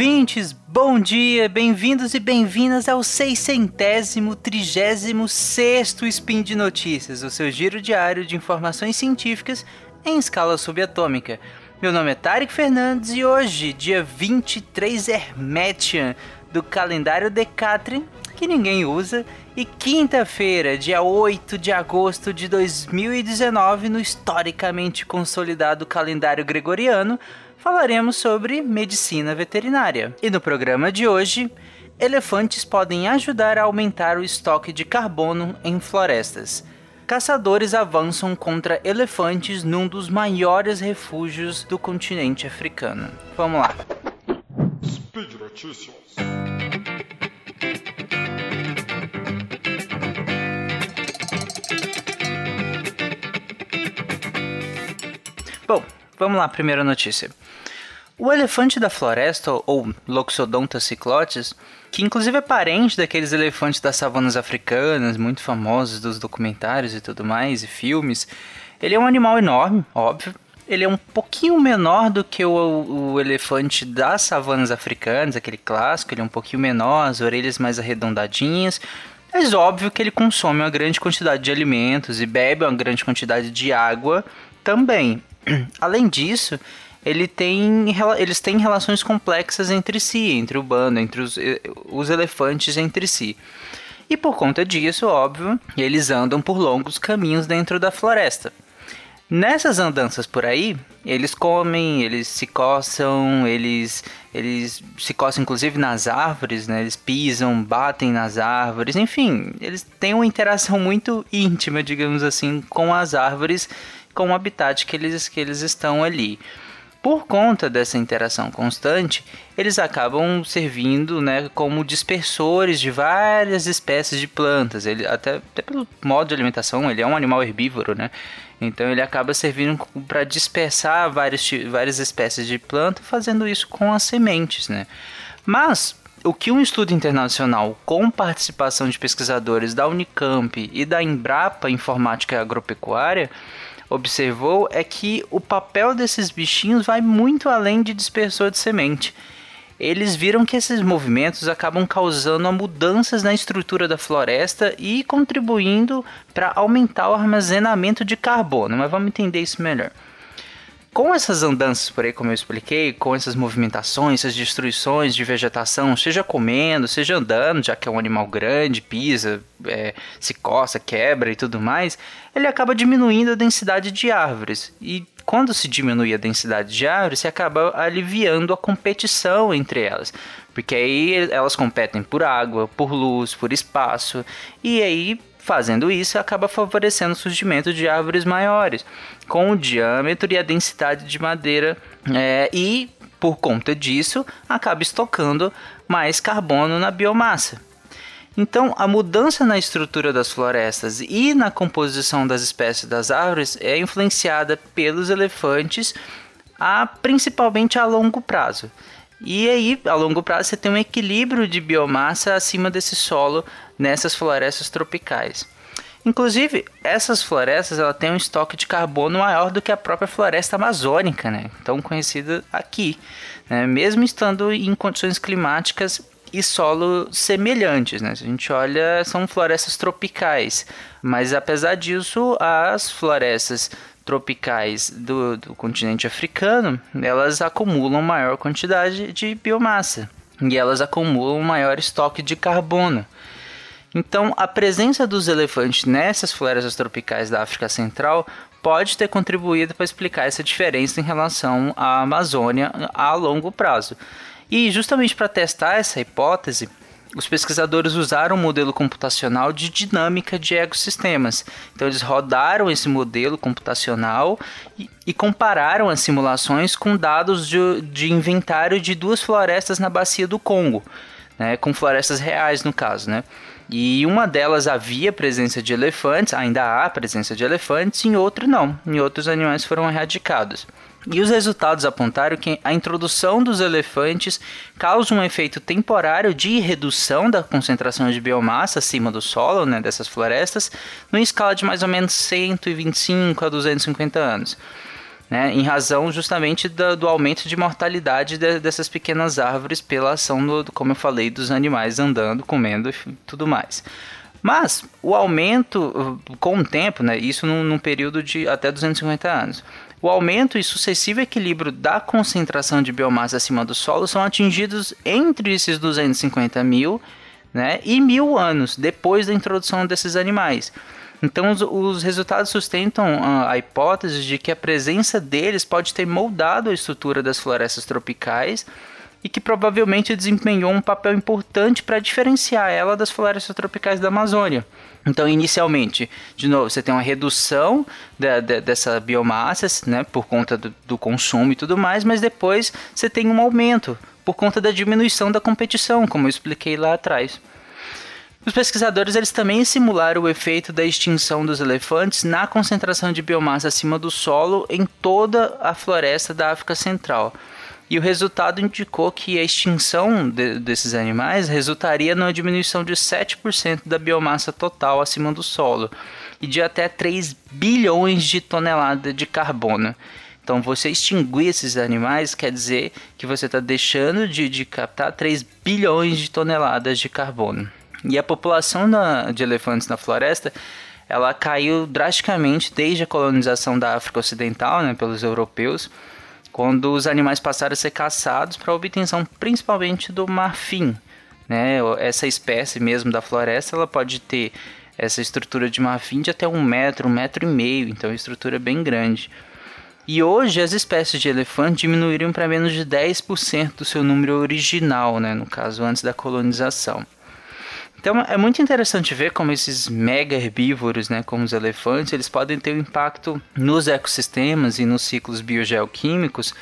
ouvintes, bom dia, bem-vindos e bem-vindas ao seiscentésimo, trigésimo sexto Spin de Notícias, o seu giro diário de informações científicas em escala subatômica. Meu nome é Tarek Fernandes e hoje, dia 23 Hermetian do calendário Decatrin, que ninguém usa, e quinta-feira, dia 8 de agosto de 2019, no historicamente consolidado calendário gregoriano, falaremos sobre medicina veterinária. E no programa de hoje, elefantes podem ajudar a aumentar o estoque de carbono em florestas. Caçadores avançam contra elefantes num dos maiores refúgios do continente africano. Vamos lá. Speed Notícias. Bom, vamos lá, primeira notícia. O elefante da floresta, ou Loxodonta cyclotis, que inclusive é parente daqueles elefantes das savanas africanas, muito famosos dos documentários e tudo mais, e filmes, ele é um animal enorme, óbvio. Ele é um pouquinho menor do que o, o elefante das savanas africanas, aquele clássico, ele é um pouquinho menor, as orelhas mais arredondadinhas, mas óbvio que ele consome uma grande quantidade de alimentos e bebe uma grande quantidade de água também. Além disso, ele tem, eles têm relações complexas entre si, entre o bando, entre os, eh, os elefantes entre si. E por conta disso, óbvio, eles andam por longos caminhos dentro da floresta. Nessas andanças por aí, eles comem, eles se coçam, eles, eles se coçam inclusive nas árvores, né? Eles pisam, batem nas árvores, enfim, eles têm uma interação muito íntima, digamos assim, com as árvores, com o habitat que eles, que eles estão ali. Por conta dessa interação constante, eles acabam servindo né, como dispersores de várias espécies de plantas. Ele, até, até pelo modo de alimentação, ele é um animal herbívoro, né? Então ele acaba servindo para dispersar várias, várias espécies de planta, fazendo isso com as sementes, né? Mas o que um estudo internacional com participação de pesquisadores da Unicamp e da Embrapa Informática Agropecuária observou é que o papel desses bichinhos vai muito além de dispersor de semente. Eles viram que esses movimentos acabam causando mudanças na estrutura da floresta e contribuindo para aumentar o armazenamento de carbono, mas vamos entender isso melhor com essas andanças por aí, como eu expliquei, com essas movimentações, essas destruições de vegetação, seja comendo, seja andando, já que é um animal grande, pisa, é, se coça, quebra e tudo mais, ele acaba diminuindo a densidade de árvores. E quando se diminui a densidade de árvores, se acaba aliviando a competição entre elas. Porque aí elas competem por água, por luz, por espaço, e aí Fazendo isso, acaba favorecendo o surgimento de árvores maiores, com o diâmetro e a densidade de madeira, é, e por conta disso, acaba estocando mais carbono na biomassa. Então, a mudança na estrutura das florestas e na composição das espécies das árvores é influenciada pelos elefantes, a, principalmente a longo prazo. E aí, a longo prazo, você tem um equilíbrio de biomassa acima desse solo nessas florestas tropicais. Inclusive, essas florestas ela têm um estoque de carbono maior do que a própria floresta amazônica, né? tão conhecida aqui. Né? Mesmo estando em condições climáticas e solo semelhantes. Né? Se a gente olha, são florestas tropicais. Mas apesar disso, as florestas tropicais do, do continente africano, elas acumulam maior quantidade de biomassa e elas acumulam maior estoque de carbono. Então, a presença dos elefantes nessas florestas tropicais da África Central pode ter contribuído para explicar essa diferença em relação à Amazônia a longo prazo. E justamente para testar essa hipótese, os pesquisadores usaram um modelo computacional de dinâmica de ecossistemas. Então, eles rodaram esse modelo computacional e, e compararam as simulações com dados de, de, inventário de duas florestas na bacia do Congo, né, com florestas reais no caso. Né? E uma delas havia presença de elefantes, ainda há presença de elefantes, em outra não. Em outros animais foram erradicados. E os resultados apontaram que a introdução dos elefantes causa um efeito temporário de redução da concentração de biomassa acima do solo, né, dessas florestas, numa escala de mais ou menos 125 a 250 anos. Né, em razão justamente do, do aumento de mortalidade de, dessas pequenas árvores pela ação, do, como eu falei, dos animais andando, comendo e tudo mais. Mas o aumento com o tempo, né, isso num, num período de até 250 anos, o aumento e sucessivo equilíbrio da concentração de biomassa acima do solo são atingidos entre esses 250 mil né, e mil anos depois da introdução desses animais. Então, os, os resultados sustentam a, a, hipótese de que a presença deles pode ter moldado a estrutura das florestas tropicais e que provavelmente desempenhou um papel importante para diferenciar ela das florestas tropicais da Amazônia. Então, inicialmente, de novo, você tem uma redução da, da, dessa biomassa, né, por conta do, do consumo e tudo mais, mas depois você tem um aumento por conta da diminuição da competição, como eu expliquei lá atrás. Os pesquisadores eles também simularam o efeito da extinção dos elefantes na concentração de biomassa acima do solo em toda a floresta da África Central. E o resultado indicou que a extinção de, desses animais resultaria numa diminuição de 7% da biomassa total acima do solo e de até 3 bilhões de toneladas de carbono. Então, você extinguir esses animais quer dizer que você está deixando de, de captar 3 bilhões de toneladas de carbono. E a população da, de elefantes na floresta ela caiu drasticamente desde a colonização da África Ocidental né, pelos europeus, quando os animais passaram a ser caçados para a obtenção principalmente do marfim. Né? Essa espécie mesmo da floresta ela pode ter essa estrutura de marfim de até um metro, um metro e meio, então é uma estrutura bem grande. E hoje as espécies de elefante diminuíram para menos de 10% do seu número original, né? no caso antes da colonização. Então é muito interessante ver como esses mega herbívoros, né, como os elefantes, eles podem ter um impacto nos ecossistemas e nos ciclos biogeoquímicos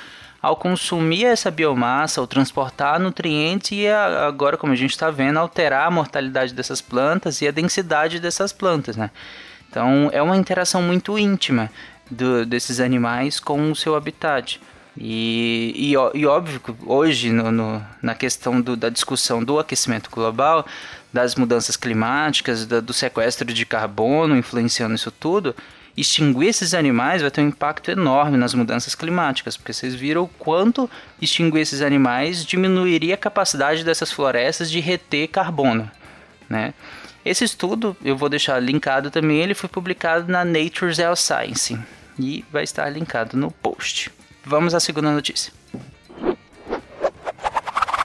ao consumir essa biomassa, ao transportar nutrientes e agora, como a gente está vendo, alterar a mortalidade dessas plantas e a densidade dessas plantas, né? Então é uma interação muito íntima do, desses animais com o seu habitat. E, e, e óbvio hoje, no, no, na questão do, da discussão do aquecimento global, das mudanças climáticas, da, do sequestro de carbono influenciando isso tudo, extinguir esses animais vai ter um impacto enorme nas mudanças climáticas, porque vocês viram o quanto extinguir esses animais diminuiria a capacidade dessas florestas de reter carbono, né? Esse estudo, eu vou deixar linkado também, ele foi publicado na Nature Science e vai estar linkado no post. Vamos à segunda notícia.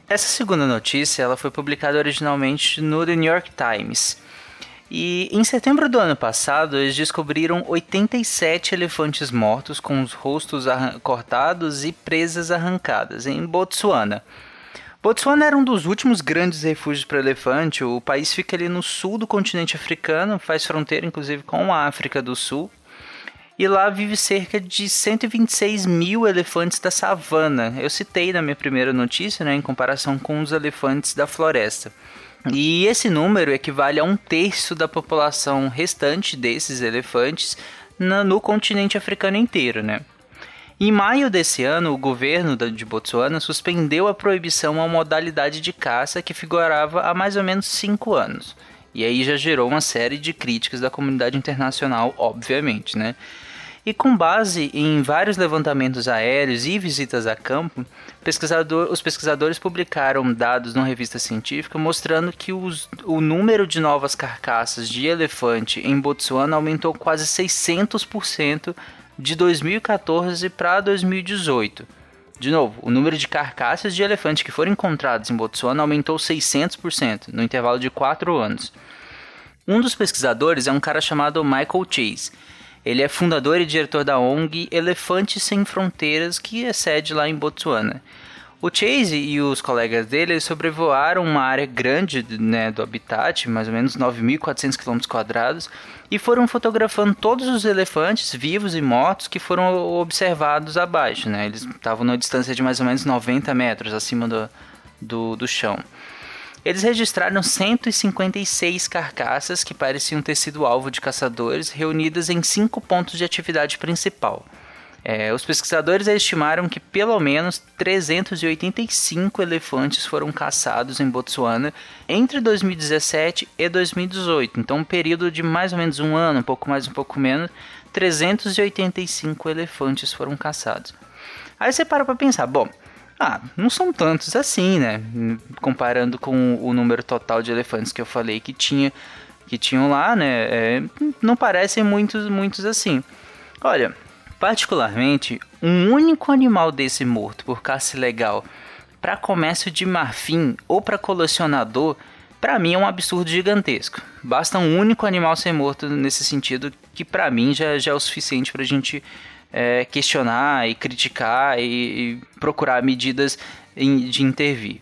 Essa segunda notícia ela foi publicada originalmente no The New York Times. E em setembro do ano passado, eles descobriram 87 elefantes mortos com os rostos cortados e presas arrancadas em Botsuana. Botsuana era um dos últimos grandes refúgios para elefante. O país fica ali no sul do continente africano, faz fronteira inclusive com a África do Sul e lá vive cerca de 126 mil elefantes da savana. Eu citei na minha primeira notícia, né, em comparação com os elefantes da floresta. E esse número equivale a um terço da população restante desses elefantes na, no continente africano inteiro, né? Em maio desse ano, o governo de Botsuana suspendeu a proibição à modalidade de caça que figurava há mais ou menos cinco anos. E aí já gerou uma série de críticas da comunidade internacional, obviamente, né? E com base em vários levantamentos aéreos e visitas a campo, pesquisador, os pesquisadores publicaram dados numa revista científica mostrando que os, o número de novas carcaças de elefante em Botsuana aumentou quase 600% de 2014 para 2018. De novo, o número de carcaças de elefante que foram encontrados em Botsuana aumentou 600% no intervalo de 4 anos. Um dos pesquisadores é um cara chamado Michael Chase ele é fundador e diretor da ONG Elefantes Sem Fronteiras, que é sede lá em Botsuana. O Chase e os colegas dele sobrevoaram uma área grande né, do habitat, mais ou menos 9.400 km, e foram fotografando todos os elefantes vivos e mortos que foram observados abaixo. Né? Eles estavam numa distância de mais ou menos 90 metros acima do, do, do chão. Eles registraram 156 carcaças que pareciam ter sido alvo de caçadores, reunidas em cinco pontos de atividade principal. É, os pesquisadores estimaram que pelo menos 385 elefantes foram caçados em Botsuana entre 2017 e 2018. Então, um período de mais ou menos um ano, um pouco mais, um pouco menos, 385 elefantes foram caçados. Aí você para para pensar, bom, ah, não são tantos assim, né? Comparando com o número total de elefantes que eu falei que tinha, que tinham lá, né? É, não parecem muitos, muitos assim. Olha, Particularmente, um único animal desse morto por caça ilegal para comércio de marfim ou para colecionador, para mim é um absurdo gigantesco. Basta um único animal ser morto nesse sentido, que para mim já, já é o suficiente para a gente é, questionar e criticar e, e procurar medidas em, de intervir.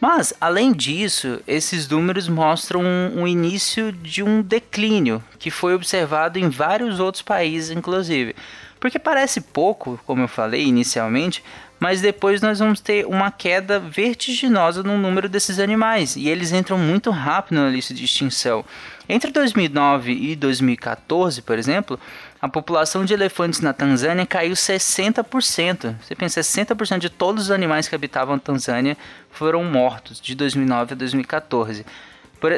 Mas, além disso, esses números mostram um, um, início de um declínio que foi observado em vários outros países, inclusive. Porque parece pouco, como eu falei inicialmente, mas depois nós vamos ter uma queda vertiginosa no número desses animais e eles entram muito rápido na lista de extinção. Entre 2009 e 2014, por exemplo, a população de elefantes na Tanzânia caiu 60%. Você pensa, 60% de todos os animais que habitavam a Tanzânia foram mortos de 2009 a 2014.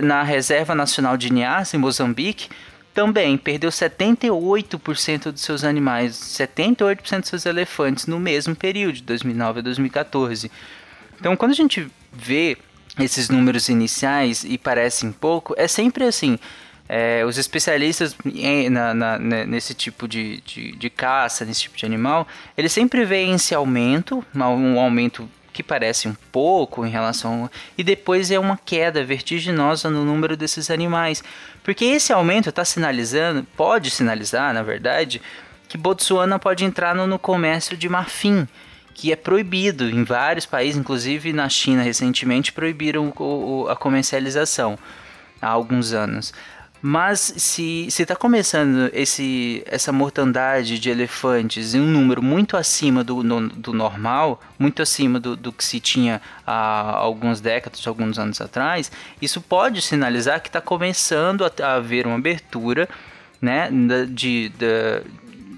Na Reserva Nacional de Niassa, em Moçambique, também perdeu 78% dos seus animais, 78% dos seus elefantes no mesmo período, de 2009 a 2014. Então, quando a gente vê esses números iniciais e parecem pouco, é sempre assim. É, os especialistas na, na, nesse tipo de, de, de, caça, nesse tipo de animal, eles sempre veem esse aumento, um aumento que parece um pouco em relação e depois é uma queda vertiginosa no número desses animais, porque esse aumento está sinalizando, pode sinalizar, na verdade, que Botsuana pode entrar no, no comércio de marfim, que é proibido em vários países, inclusive na China recentemente proibiram o, o, a comercialização há alguns anos. Mas se está começando esse, essa mortandade de elefantes em um número muito acima do, no, do normal, muito acima do, do que se tinha há algumas décadas, alguns anos atrás, isso pode sinalizar que está começando a, a haver uma abertura né, de, de,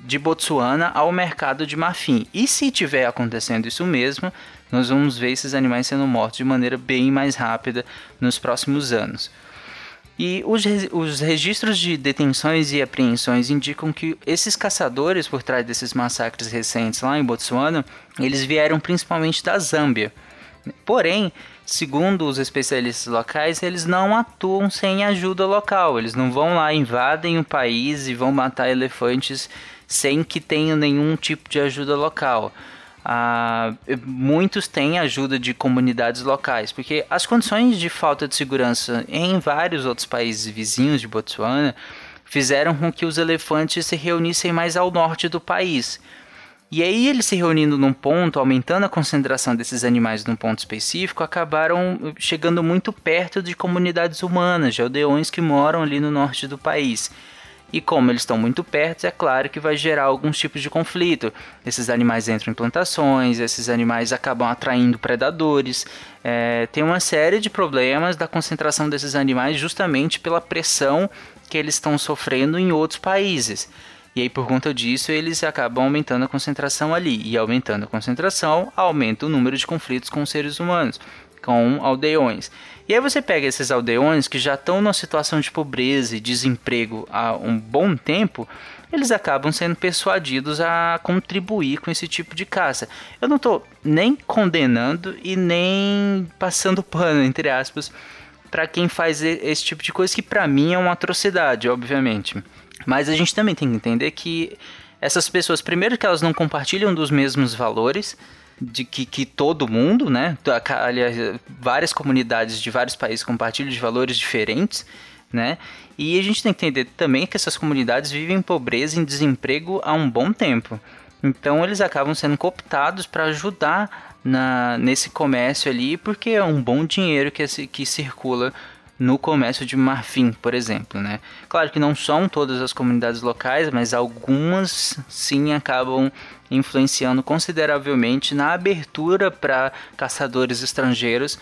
de Botsuana ao mercado de marfim. E se tiver acontecendo isso mesmo, nós vamos ver esses animais sendo mortos de maneira bem mais rápida nos próximos anos. E os, os registros de detenções e apreensões indicam que esses caçadores por trás desses massacres recentes lá em Botsuana, eles vieram principalmente da Zâmbia. Porém, segundo os especialistas locais, eles não atuam sem ajuda local. Eles não vão lá, invadem o país e vão matar elefantes sem que tenham nenhum tipo de ajuda local. Ah, muitos têm ajuda de comunidades locais, porque as condições de falta de segurança em vários outros países vizinhos de Botsuana fizeram com que os elefantes se reunissem mais ao norte do país. E aí eles se reunindo num ponto, aumentando a concentração desses animais num ponto específico, acabaram chegando muito perto de comunidades humanas, de aldeões que moram ali no norte do país. E como eles estão muito perto, é claro que vai gerar alguns tipos de conflito. Esses animais entram em plantações, esses animais acabam atraindo predadores. É, tem uma série de problemas da concentração desses animais justamente pela pressão que eles estão sofrendo em outros países. E aí, por conta disso, eles acabam aumentando a concentração ali. E aumentando a concentração, aumenta o número de conflitos com os seres humanos, com aldeões. E aí você pega esses aldeões que já estão numa situação de pobreza e desemprego há um bom tempo, eles acabam sendo persuadidos a contribuir com esse tipo de caça. Eu não estou nem condenando e nem passando pano, entre aspas, para quem faz esse tipo de coisa, que para mim é uma atrocidade, obviamente. Mas a gente também tem que entender que essas pessoas, primeiro que elas não compartilham dos mesmos valores, de que, que todo mundo, né? Aliás, várias comunidades de vários países compartilham de valores diferentes, né? E a gente tem que entender também que essas comunidades vivem em pobreza e em desemprego há um bom tempo. Então eles acabam sendo cooptados para ajudar na, nesse comércio ali, porque é um bom dinheiro que, que circula no comércio de marfim, por exemplo, né? Claro que não são todas as comunidades locais, mas algumas sim acabam influenciando consideravelmente na abertura para caçadores estrangeiros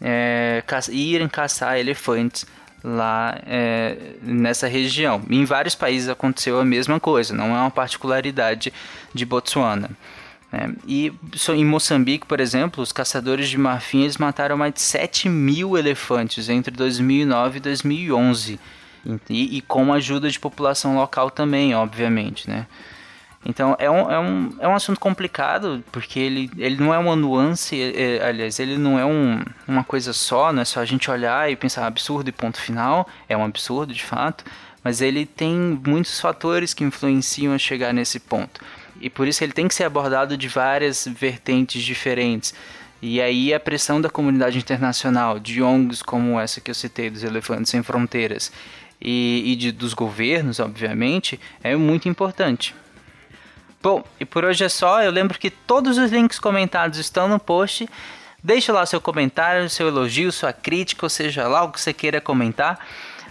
é, ca irem caçar elefantes lá é, nessa região. Em vários países aconteceu a mesma coisa, não é uma particularidade de Botsuana. É, e em Moçambique, por exemplo, os caçadores de marfim eles mataram mais de 7 mil elefantes entre 2009 e 2011. E, e com a ajuda de população local também, obviamente, né? Então é um, é um, é um assunto complicado, porque ele, ele não é uma nuance, é, é, aliás, ele não é um, uma coisa só, não é só a gente olhar e pensar absurdo e ponto final, é um absurdo de fato, mas ele tem muitos fatores que influenciam a chegar nesse ponto. E por isso ele tem que ser abordado de várias vertentes diferentes. E aí a pressão da comunidade internacional, de ONGs como essa que eu citei, dos Elefantes Sem Fronteiras, e, e de, dos governos, obviamente, é muito importante. Bom, e por hoje é só. Eu lembro que todos os links comentados estão no post. Deixe lá seu comentário, seu elogio, sua crítica, ou seja lá o que você queira comentar.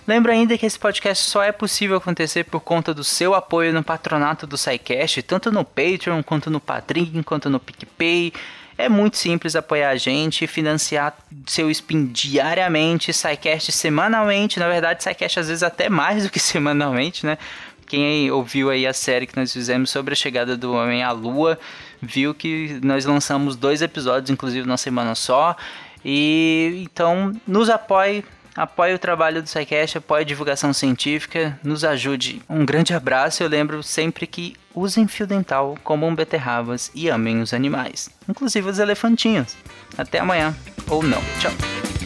Lembro ainda que esse podcast só é possível acontecer por conta do seu apoio no patronato do SciCast, tanto no Patreon, quanto no Padrim, quanto no PicPay. É muito simples apoiar a gente, financiar seu spin diariamente, SciCast semanalmente. Na verdade, SciCast às vezes até mais do que semanalmente, né? Quem ouviu aí a série que nós fizemos sobre a chegada do homem à lua, viu que nós lançamos dois episódios, inclusive na semana só. E então nos apoie, apoie o trabalho do SciCast, apoie a divulgação científica, nos ajude. Um grande abraço, eu lembro sempre que usem fio dental, comam beterrabas e amem os animais, inclusive os elefantinhos. Até amanhã, ou não. Tchau.